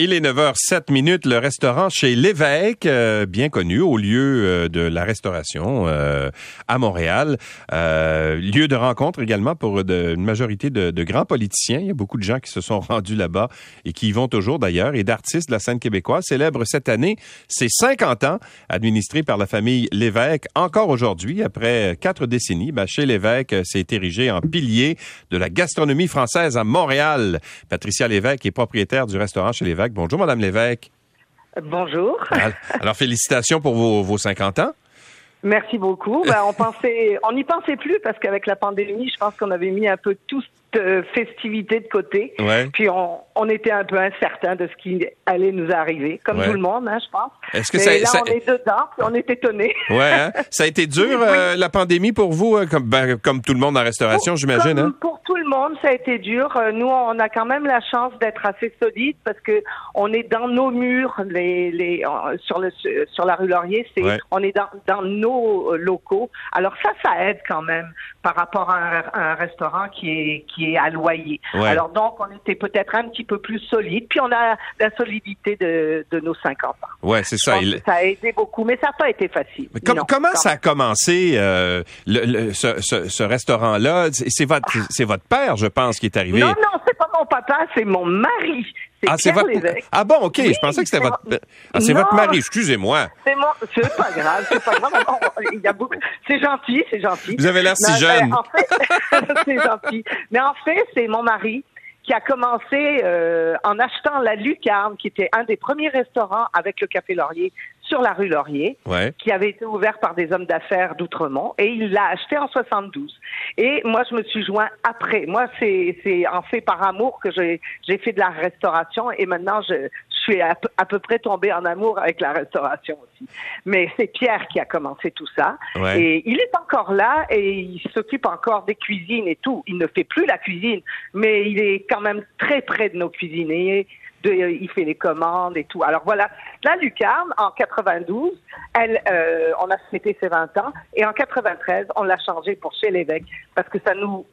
Il est 9h07 minutes. Le restaurant chez l'évêque, euh, bien connu au lieu euh, de la restauration euh, à Montréal. lieu de rencontre également pour une majorité de, de, grands politiciens. Il y a beaucoup de gens qui se sont rendus là-bas et qui y vont toujours d'ailleurs. Et d'artistes de la scène québécoise célèbre cette année ses 50 ans administrés par la famille l'évêque. Encore aujourd'hui, après quatre décennies, ben, chez l'évêque s'est érigé en pilier de la gastronomie française à Montréal. Patricia Lévesque est propriétaire du restaurant chez l'évêque Bonjour, Madame Lévesque. Bonjour. Alors, félicitations pour vos, vos 50 ans. Merci beaucoup. Ben, on pensait, on n'y pensait plus parce qu'avec la pandémie, je pense qu'on avait mis un peu tous euh, festivité de côté. Puis on, on, était un peu incertain de ce qui allait nous arriver, comme tout le monde, hein, je pense. Est-ce que ça, là, on est dedans, puis on est étonné. Ouais, hein? ça a été dur euh, la pandémie pour vous, hein, comme, ben, comme tout le monde en restauration, j'imagine. Hein? Pour tout le monde, ça a été dur. Euh, nous, on a quand même la chance d'être assez solide parce que on est dans nos murs, les, les sur le sur la rue Laurier, c'est on est dans, dans nos locaux. Alors ça, ça aide quand même par rapport à un, un restaurant qui est qui est à loyer. Alors donc, on était peut-être un petit peu plus solide, puis on a la solidité de, de nos 50 ans. Ouais, c'est ça. Ça a aidé beaucoup, mais ça n'a pas été facile. comment ça a commencé, euh, le, ce, ce, ce restaurant-là? C'est votre, c'est votre père, je pense, qui est arrivé. Non, non, c'est pas mon papa, c'est mon mari. Ah, c'est votre. Ah bon, ok. je pensais que c'était votre. Ah, c'est votre mari. Excusez-moi. C'est mon. C'est pas grave. C'est pas grave. Il y a beaucoup. C'est gentil. C'est gentil. Vous avez l'air si jeune. En fait, c'est gentil. Mais en fait, c'est mon mari qui a commencé euh, en achetant la Lucarne, qui était un des premiers restaurants avec le Café Laurier sur la rue Laurier, qui avait été ouvert par des hommes d'affaires d'Outremont, et il l'a acheté en 72. Et moi, je me suis joint après. Moi, c'est, en fait par amour que j'ai, fait de la restauration, et maintenant, je suis à, peu près tombée en amour avec la restauration aussi. Mais c'est Pierre qui a commencé tout ça. Et il est encore là et il s'occupe encore des cuisines et tout. Il ne fait plus la cuisine, mais il est quand même très près de nos cuisiniers. De, il fait les commandes et tout. Alors voilà, la lucarne, en 92, elle, euh, on a fêté ses 20 ans, et en 93, on l'a changé pour chez l'évêque, parce que ça nous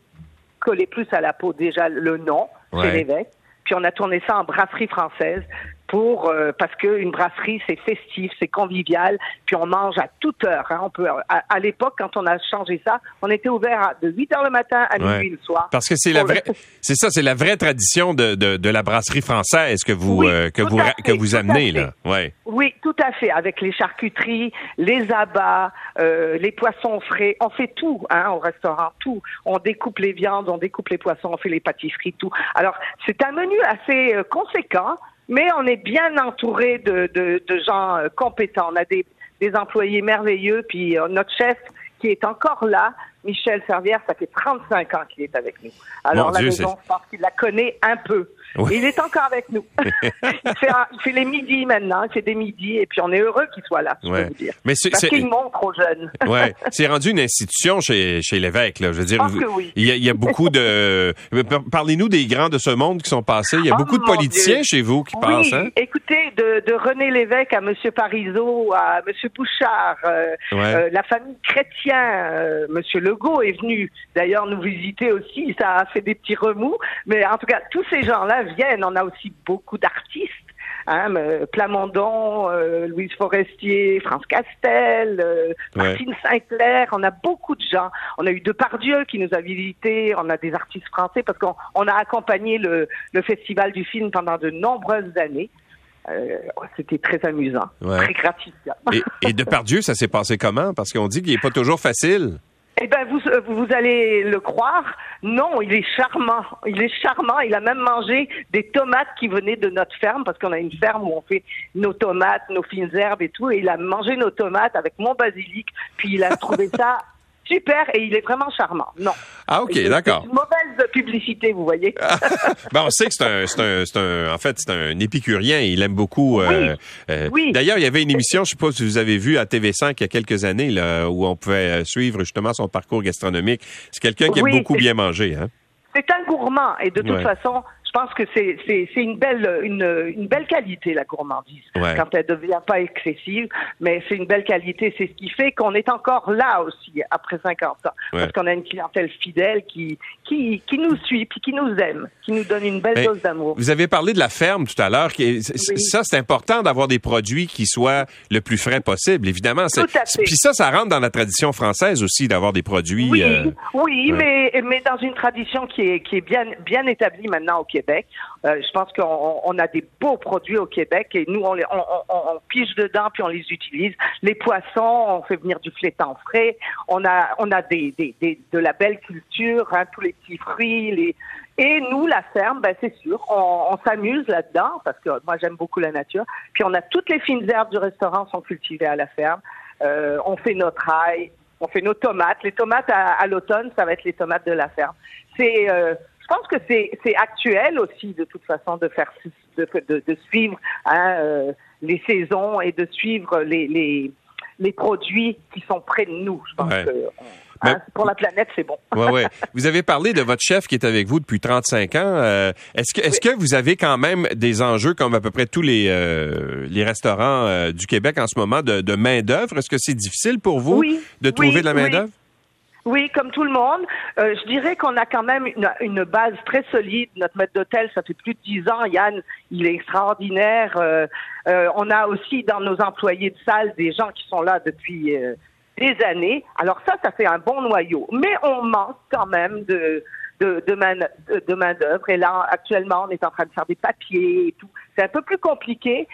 collait plus à la peau déjà le nom, chez l'évêque. Puis on a tourné ça en brasserie française pour euh, parce qu'une brasserie c'est festif, c'est convivial, puis on mange à toute heure. Hein. On peut à, l'époque quand on a changé ça, on était ouvert de 8 heures le matin à minuit le soir. Parce que c'est la vraie, c'est ça, c'est la vraie tradition de, de, de, la brasserie française que vous euh, que vous que vous amenez là? Ouais. Oui, tout à fait. Avec les charcuteries, les abats, euh, les poissons frais, on fait tout hein, au restaurant, tout. On découpe les viandes, on découpe les poissons, on fait les pâtisseries, tout. Alors c'est un menu assez conséquent mais on est bien entouré de, gens euh, compétents. On a des, des employés merveilleux, puis euh, notre chef qui est encore là, Michel Servière, ça fait 35 ans qu'il est avec nous. Alors la maison, je pense qu'il la connaît un peu. il est encore avec nous. il, fait les midis maintenant, il fait des midis, et puis on est heureux qu'il soit là, je peux vous dire. Mais Parce qu'il montre aux jeunes. ouais, c'est rendu une institution chez, chez l'évêque. Là. Je veux dire, il, y a, beaucoup de... Parlez-nous des grands de ce monde qui sont passés. Il y a oh beaucoup de politiciens chez vous qui passent. Hein? Écoutez, de, de René Lévesque à M. Parizeau, à M. Bouchard, euh, euh, la famille chrétien, euh, M. Legault est venu d'ailleurs nous visiter aussi. Ça a fait des petits remous. Mais en tout cas, tous ces gens-là viennent. On a aussi beaucoup d'artistes. Hein, Plamondon, euh, Louise Forestier, France Castel, euh, Martine Sinclair, on a beaucoup de gens. On a eu Depardieu qui nous a visités, on a des artistes français parce qu'on on a accompagné le, le festival du film pendant de nombreuses années. Euh, c'était très amusant, très gratifiant. et, et Depardieu, ça s'est passé comment? Parce qu'on dit qu'il n'est pas toujours facile. Eh ben vous, euh, vous allez le croire. Non, il est charmant. Il est charmant. Il a même mangé des tomates qui venaient de notre ferme parce qu'on a une ferme où on fait nos tomates, nos fines herbes et tout. Et il a mangé nos tomates avec mon basilic. Puis il a trouvé ça super et il est vraiment charmant. Non. Ah, OK, d'accord. C'est une mauvaise publicité, vous voyez. ben, on sait que c'est un, c'est un, c'est un, en fait, c'est un épicurien. Il aime beaucoup. Euh, euh, oui. D'ailleurs, il y avait une émission, je sais pas si vous avez vu à TV5 il y a quelques années, là, où on pouvait suivre justement son parcours gastronomique. C'est quelqu'un qui aime beaucoup bien manger, hein. C'est un gourmand et de toute façon, pense que c'est une belle une, une belle qualité la gourmandise quand elle devient pas excessive, mais c'est une belle qualité. C'est ce qui fait qu'on est encore là aussi après 50 ans, parce qu'on a une clientèle fidèle qui qui qui nous suit puis qui nous aime, qui nous donne une belle dose d'amour. Vous avez parlé de la ferme tout à l'heure. Ça c'est important d'avoir des produits qui soient le plus frais possible. Évidemment, puis ça ça rentre dans la tradition française aussi d'avoir des produits. Oui, euh, oui, mais mais dans une tradition qui est qui est bien bien établie maintenant au Québec. Euh, je pense qu'on a des beaux produits au Québec et nous, on, les, pige dedans puis on les utilise. Les poissons, on fait venir du flétan frais. On a, on a de la belle culture, hein, tous les petits fruits. Et nous, la ferme, ben, c'est sûr, on, s'amuse là-dedans parce que moi, j'aime beaucoup la nature. Puis on a toutes les fines herbes du restaurant sont cultivées à la ferme. Euh, on fait notre ail, on fait nos tomates. Les tomates à, à l'automne, ça va être les tomates de la ferme. C'est euh, je pense que c'est actuel aussi de toute façon de faire de, de, de suivre hein, euh, les saisons et de suivre les, les, les produits qui sont près de nous. Je pense que hein, pour la planète, c'est bon. ouais, ouais. Vous avez parlé de votre chef qui est avec vous depuis 35 ans. Euh, est-ce que, est-ce que vous avez quand même des enjeux, comme à peu près tous les, euh, les restaurants du Québec en ce moment, de, de main-d'œuvre? Est-ce que c'est difficile pour vous de trouver de la main-d'œuvre? Oui, comme tout le monde. Euh, je dirais qu'on a quand même une, une, base très solide. Notre maître d'hôtel, ça fait plus de dix ans. Yann, il est extraordinaire. Euh, euh, on a aussi dans nos employés de salle des gens qui sont là depuis des années. Alors ça, ça fait un bon noyau. Mais on manque quand même de de, de main de main d'œuvre. Et là, actuellement, on est en train de faire des papiers et tout. C'est un peu plus compliqué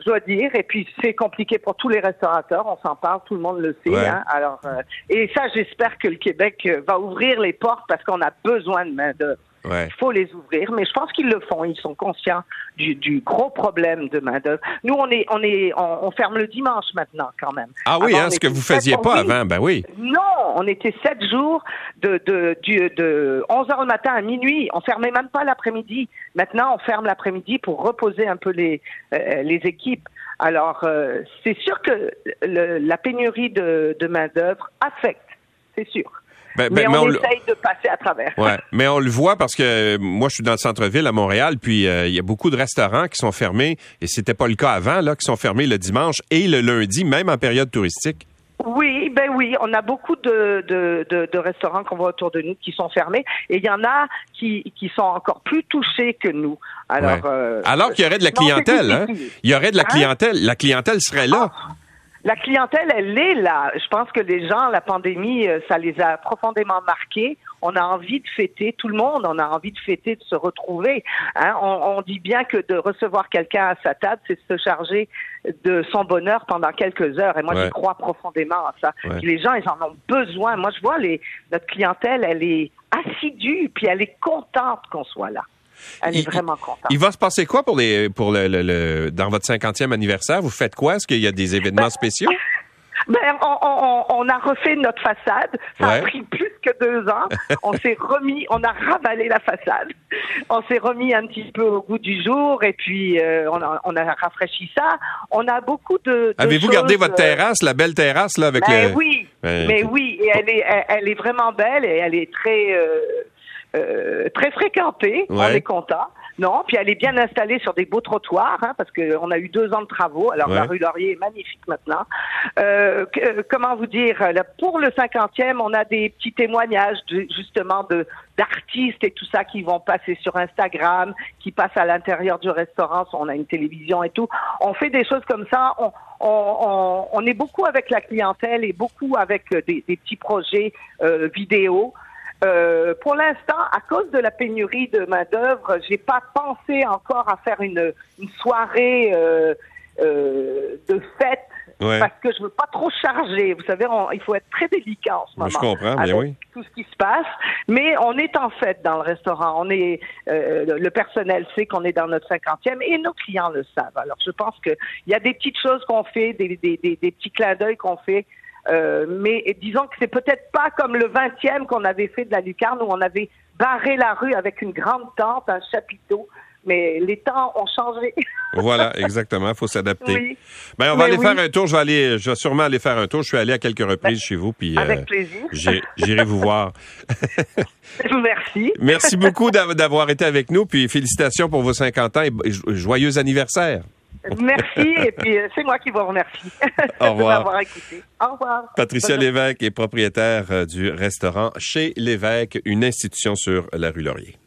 je dois dire. Et puis c'est compliqué pour tous les restaurateurs, on s'en parle, tout le monde le sait. Hein. Alors euh, et ça, j'espère que le Québec euh, va ouvrir les portes parce qu'on a besoin de main d'œuvre. Il faut les ouvrir, mais je pense qu'ils le font. Ils sont conscients du, du gros problème de main d'œuvre. Nous, on est, on est, on, ferme le dimanche maintenant, quand même. Ah oui, hein, ce que vous faisiez pas avant, ben oui. Non, on était sept jours de de du, de 11 heures le matin à minuit. On fermait même pas l'après-midi. Maintenant, on ferme l'après-midi pour reposer un peu les euh, les équipes. Alors, euh, c'est sûr que le, la pénurie de, de main d'œuvre affecte, c'est sûr. Ben, ben, mais, on, essaye de passer à travers. Ouais, mais on le voit parce que moi, je suis dans le centre-ville à Montréal, puis euh, il y a beaucoup de restaurants qui sont fermés, et c'était pas le cas avant, là, qui sont fermés le dimanche et le lundi, même en période touristique. Oui, ben oui, on a beaucoup de, de, de, de restaurants qu'on voit autour de nous qui sont fermés, et il y en a qui, qui sont encore plus touchés que nous. Alors, euh, alors qu'il y aurait de la clientèle, hein? Il y aurait de la hein? clientèle. La clientèle serait là. Ah. La clientèle, elle est là. Je pense que les gens, la pandémie, euh, ça les a profondément marqués. On a envie de fêter, tout le monde, on a envie de fêter, de se retrouver. Hein. On, dit bien que de recevoir quelqu'un à sa table, c'est se charger de son bonheur pendant quelques heures. Et moi, je crois profondément à ça. Les gens, ils en ont besoin. Moi, je vois les, notre clientèle, elle est assidue, puis elle est contente qu'on soit là. Elle est vraiment contente. Il va se passer quoi pour les pour le, le, dans votre 50e anniversaire? Vous faites quoi? Est-ce qu'il y a des événements ben, spéciaux? Ben, on, on, on, a refait notre façade. Ça a pris plus que deux ans. on s'est remis, on a ravalé la façade. On s'est remis un petit peu au goût du jour et puis euh, on, a, on a rafraîchi ça. On a beaucoup de. Avez-vous gardé votre euh, terrasse, la belle terrasse là avec ben, Oui, mais oui, et elle est, elle, est vraiment belle et elle est très. Euh, euh, très fréquentée. On est content. Non, puis elle est bien installée sur des beaux trottoirs, hein, parce qu'on a eu deux ans de travaux. Alors la rue Laurier est magnifique maintenant. Euh, euh comment vous dire Pour le cinquantième, on a des petits témoignages de, justement de d'artistes et tout ça qui vont passer sur Instagram, qui passent à l'intérieur du restaurant. On a une télévision et tout. On fait des choses comme ça. On, on, on, est beaucoup avec la clientèle et beaucoup avec des, des petits projets euh, vidéo. Euh, pour l'instant, à cause de la pénurie de main d'œuvre, j'ai pas pensé encore à faire une, une soirée euh, euh, de fête parce que je veux pas trop charger. Vous savez, il faut être très délicat en ce moment. Je comprends, avec oui. Tout ce qui se passe, mais on est en fête dans le restaurant. On est, euh, le personnel sait qu'on est dans notre cinquantième et nos clients le savent. Alors, je pense que il y a des petites choses qu'on fait, des, des, des, des petits clins d'œil qu'on fait euh, mais disons que c'est peut-être pas comme le 20e qu'on avait fait de la lucarne où on avait barré la rue avec une grande tente, un chapiteau mais les temps ont changé. voilà, exactement. Il faut s'adapter. Ben, on va aller faire un tour. Je vais aller, je vais sûrement aller faire un tour. Je suis allé à quelques reprises ben, chez vous, puis avec euh, plaisir. J'irai vous voir. Merci. Merci beaucoup d'avoir été avec nous, puis félicitations pour vos 50 ans et joyeux anniversaire. Merci, et puis euh, c'est moi qui vous remercie Au revoir. de m'avoir écouté. Au revoir. Patricia Lévesque est propriétaire euh, du restaurant Chez Lévesque, une institution sur la rue Laurier.